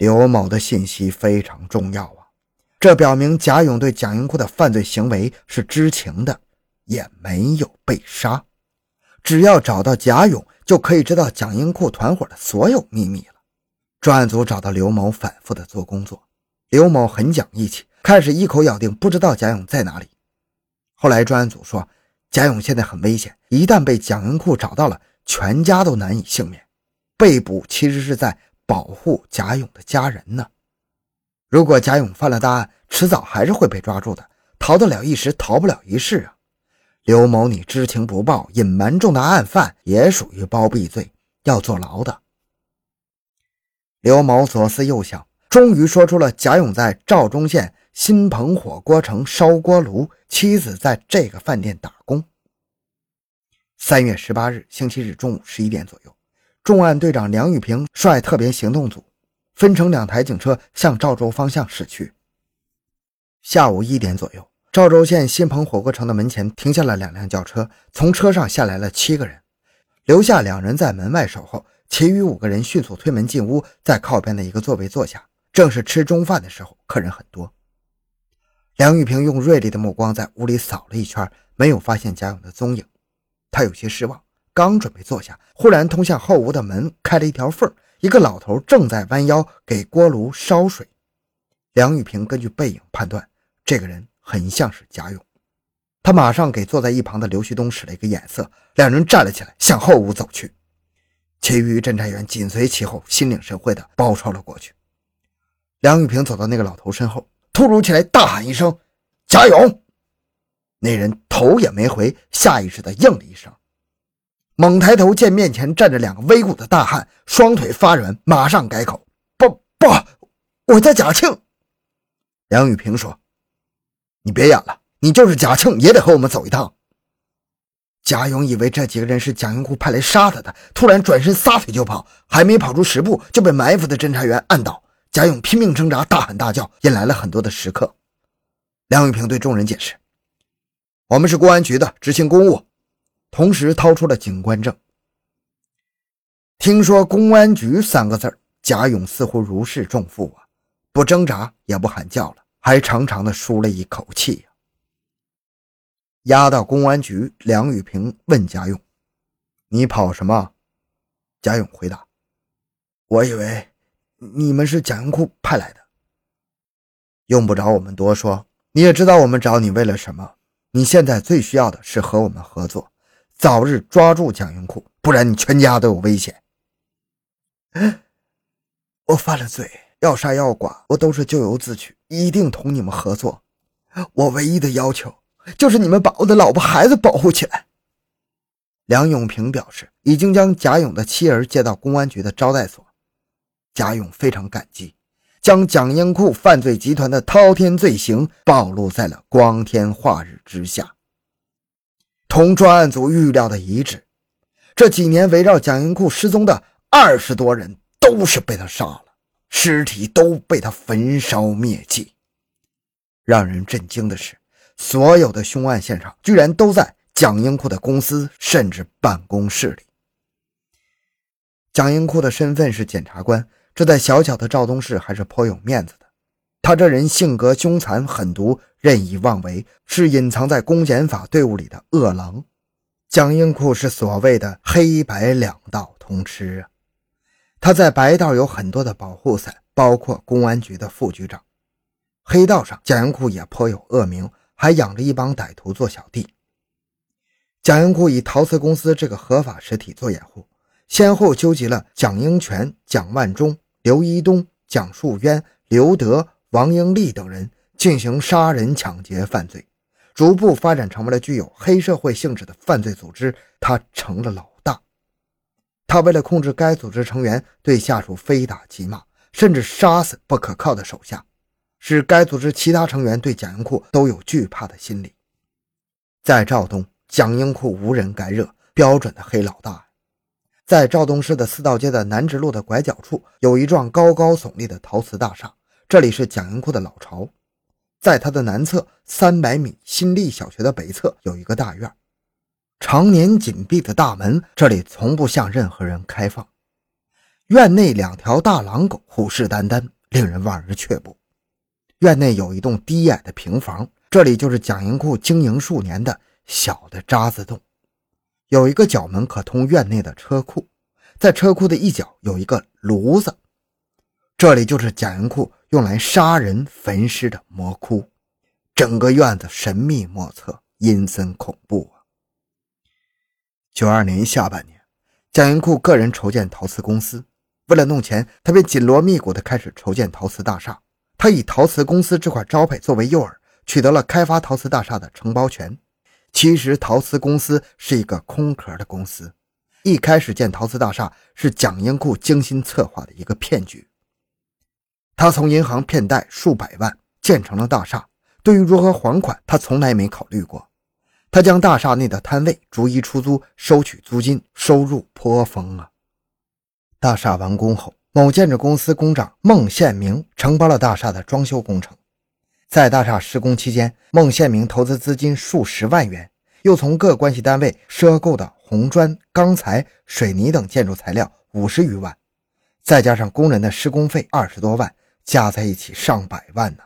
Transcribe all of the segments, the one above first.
刘某的信息非常重要啊，这表明贾勇对蒋英库的犯罪行为是知情的，也没有被杀。只要找到贾勇，就可以知道蒋英库团伙的所有秘密了。专案组找到刘某，反复的做工作。刘某很讲义气，开始一口咬定不知道贾勇在哪里。后来专案组说，贾勇现在很危险，一旦被蒋英库找到了，全家都难以幸免。被捕其实是在。保护贾勇的家人呢？如果贾勇犯了大案，迟早还是会被抓住的。逃得了一时，逃不了一世啊！刘某，你知情不报，隐瞒重大案犯，也属于包庇罪，要坐牢的。刘某左思右想，终于说出了贾勇在赵忠县新鹏火锅城烧锅炉，妻子在这个饭店打工。三月十八日，星期日中午十一点左右。重案队长梁玉平率特别行动组，分成两台警车向赵州方向驶去。下午一点左右，赵州县新鹏火锅城的门前停下了两辆轿车，从车上下来了七个人，留下两人在门外守候，其余五个人迅速推门进屋，在靠边的一个座位坐下。正是吃中饭的时候，客人很多。梁玉平用锐利的目光在屋里扫了一圈，没有发现贾勇的踪影，他有些失望。刚准备坐下，忽然通向后屋的门开了一条缝，一个老头正在弯腰给锅炉烧水。梁玉平根据背影判断，这个人很像是贾勇。他马上给坐在一旁的刘旭东使了一个眼色，两人站了起来，向后屋走去。其余侦查员紧随其后，心领神会地包抄了过去。梁玉平走到那个老头身后，突如其来大喊一声：“贾勇！”那人头也没回，下意识地应了一声。猛抬头见面前站着两个威武的大汉，双腿发软，马上改口：“不不，我叫贾庆。”梁雨平说：“你别演了，你就是贾庆也得和我们走一趟。”贾勇以为这几个人是蒋英库派来杀他的，突然转身撒腿就跑，还没跑出十步就被埋伏的侦查员按倒。贾勇拼命挣扎，大喊大叫，引来了很多的食客。梁玉平对众人解释：“我们是公安局的，执行公务。”同时掏出了警官证。听说“公安局”三个字贾勇似乎如释重负啊，不挣扎也不喊叫了，还长长的舒了一口气呀。押到公安局，梁雨平问贾勇：“你跑什么？”贾勇回答：“我以为你们是蒋英库派来的。”用不着我们多说，你也知道我们找你为了什么。你现在最需要的是和我们合作。早日抓住蒋英库，不然你全家都有危险。我犯了罪，要杀要剐，我都是咎由自取，一定同你们合作。我唯一的要求就是你们把我的老婆孩子保护起来。梁永平表示，已经将贾勇的妻儿接到公安局的招待所。贾勇非常感激，将蒋英库犯罪集团的滔天罪行暴露在了光天化日之下。同专案组预料的一致，这几年围绕蒋英库失踪的二十多人都是被他杀了，尸体都被他焚烧灭迹。让人震惊的是，所有的凶案现场居然都在蒋英库的公司甚至办公室里。蒋英库的身份是检察官，这在小小的赵东市还是颇有面子的。他这人性格凶残狠毒，任意妄为，是隐藏在公检法队伍里的恶狼。蒋英库是所谓的黑白两道通吃啊！他在白道有很多的保护伞，包括公安局的副局长；黑道上，蒋英库也颇有恶名，还养着一帮歹徒做小弟。蒋英库以陶瓷公司这个合法实体做掩护，先后纠集了蒋英权、蒋万忠、刘一东、蒋树渊、刘德。王英利等人进行杀人、抢劫犯罪，逐步发展成为了具有黑社会性质的犯罪组织。他成了老大。他为了控制该组织成员，对下属非打即骂，甚至杀死不可靠的手下，使该组织其他成员对蒋英库都有惧怕的心理。在赵东，蒋英库无人敢惹，标准的黑老大。在赵东市的四道街的南直路的拐角处，有一幢高高耸立的陶瓷大厦。这里是蒋英库的老巢，在它的南侧三百米，新立小学的北侧有一个大院，常年紧闭的大门，这里从不向任何人开放。院内两条大狼狗虎视眈眈，令人望而却步。院内有一栋低矮的平房，这里就是蒋银库经营数年的小的渣滓洞。有一个角门可通院内的车库，在车库的一角有一个炉子，这里就是蒋银库用来杀人焚尸的魔窟。整个院子神秘莫测，阴森恐怖啊！九二年下半年，蒋英库个人筹建陶瓷公司，为了弄钱，他便紧锣密鼓地开始筹建陶瓷大厦。他以陶瓷公司这块招牌作为诱饵，取得了开发陶瓷大厦的承包权。其实，陶瓷公司是一个空壳的公司。一开始建陶瓷大厦是蒋英库精心策划的一个骗局。他从银行骗贷数百万建成了大厦，对于如何还款，他从来没考虑过。他将大厦内的摊位逐一出租，收取租金，收入颇丰啊。大厦完工后。某建筑公司工长孟宪明承包了大厦的装修工程，在大厦施工期间，孟宪明投资资金数十万元，又从各关系单位赊购的红砖、钢材、水泥等建筑材料五十余万，再加上工人的施工费二十多万，加在一起上百万呢。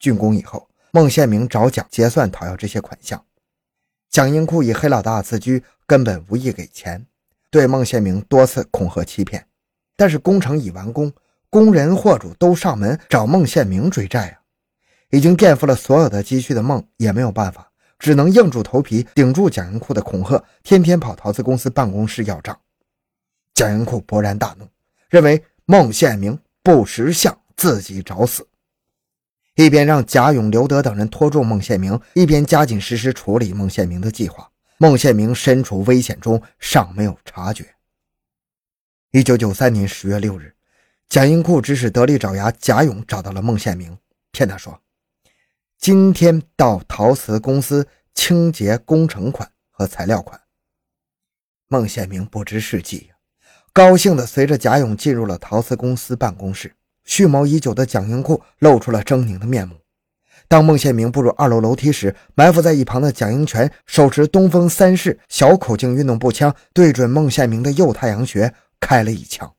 竣工以后，孟宪明找蒋结算讨要这些款项，蒋英库以黑老大自居，根本无意给钱，对孟宪明多次恐吓欺骗。但是工程已完工，工人货主都上门找孟宪明追债啊！已经垫付了所有的积蓄的孟也没有办法，只能硬住头皮顶住蒋英库的恐吓，天天跑陶瓷公司办公室要账。蒋英库勃然大怒，认为孟宪明不识相，自己找死。一边让贾勇、刘德等人拖住孟宪明，一边加紧实施处理孟宪明的计划。孟宪明身处危险中，尚没有察觉。一九九三年十月六日，蒋英库指使得力爪牙贾勇找到了孟宪明，骗他说：“今天到陶瓷公司清结工程款和材料款。”孟宪明不知是计，高兴地随着贾勇进入了陶瓷公司办公室。蓄谋已久的蒋英库露出了狰狞的面目。当孟宪明步入二楼楼梯时，埋伏在一旁的蒋英权手持东风三式小口径运动步枪，对准孟宪明的右太阳穴。开了一枪，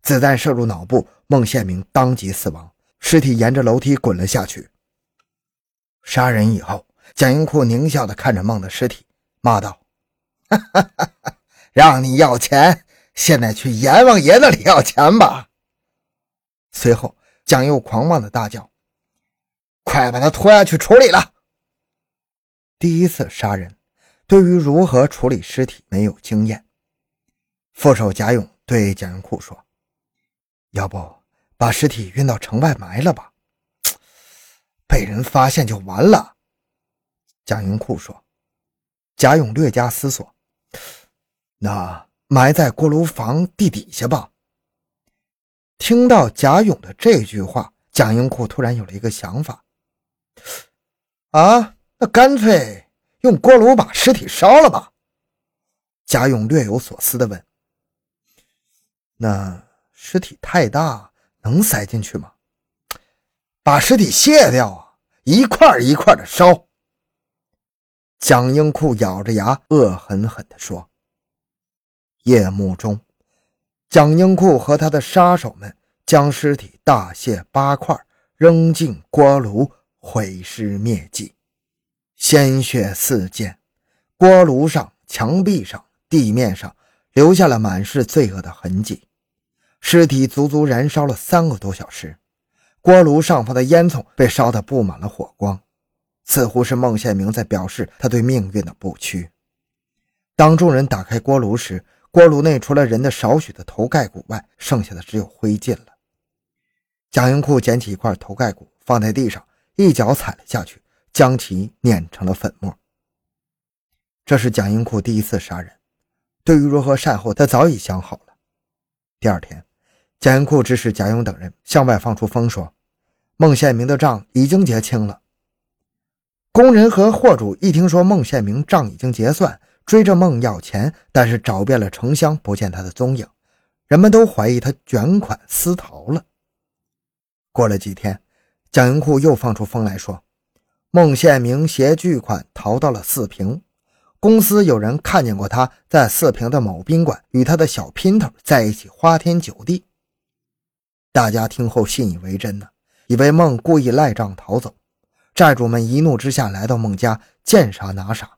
子弹射入脑部，孟宪明当即死亡，尸体沿着楼梯滚了下去。杀人以后，蒋英库狞笑地看着孟的尸体，骂道：“哈哈哈哈让你要钱，现在去阎王爷那里要钱吧。”随后，蒋又狂妄的大叫：“快把他拖下去处理了！”第一次杀人，对于如何处理尸体没有经验。副手贾勇对蒋英库说：“要不把尸体运到城外埋了吧，被人发现就完了。”蒋英库说。贾勇略加思索：“那埋在锅炉房地底下吧。”听到贾勇的这句话，蒋英库突然有了一个想法：“啊，那干脆用锅炉把尸体烧了吧？”贾勇略有所思地问。那尸体太大，能塞进去吗？把尸体卸掉啊，一块一块的烧。蒋英库咬着牙，恶狠狠地说：“夜幕中，蒋英库和他的杀手们将尸体大卸八块，扔进锅炉，毁尸灭迹，鲜血四溅，锅炉上、墙壁上、地面上。”留下了满是罪恶的痕迹，尸体足足燃烧了三个多小时，锅炉上方的烟囱被烧得布满了火光，似乎是孟宪明在表示他对命运的不屈。当众人打开锅炉时，锅炉内除了人的少许的头盖骨外，剩下的只有灰烬了。蒋英库捡起一块头盖骨放在地上，一脚踩了下去，将其碾成了粉末。这是蒋英库第一次杀人。对于如何善后，他早已想好了。第二天，蒋英库指使贾勇等人向外放出风，说孟宪明的账已经结清了。工人和货主一听说孟宪明账已经结算，追着孟要钱，但是找遍了城乡，不见他的踪影，人们都怀疑他卷款私逃了。过了几天，蒋英库又放出风来说，孟宪明携巨款逃到了四平。公司有人看见过他在四平的某宾馆与他的小姘头在一起花天酒地。大家听后信以为真呢，以为孟故意赖账逃走。债主们一怒之下来到孟家，见啥拿啥。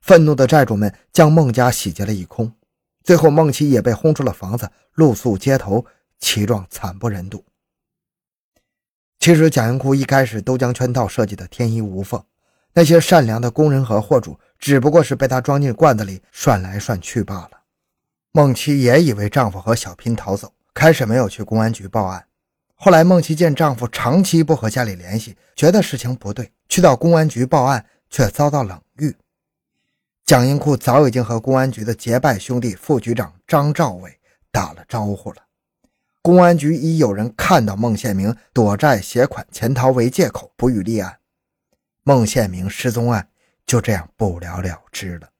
愤怒的债主们将孟家洗劫了一空，最后孟琪也被轰出了房子，露宿街头，其状惨不忍睹。其实贾云库一开始都将圈套设计的天衣无缝，那些善良的工人和货主只不过是被他装进罐子里涮来涮去罢了。孟琪也以为丈夫和小姘逃走，开始没有去公安局报案。后来孟琪见丈夫长期不和家里联系，觉得事情不对，去到公安局报案，却遭到冷遇。蒋英库早已经和公安局的结拜兄弟副局长张兆伟打了招呼了。公安局以有人看到孟宪明躲债携款潜逃为借口，不予立案。孟宪明失踪案就这样不了了之了。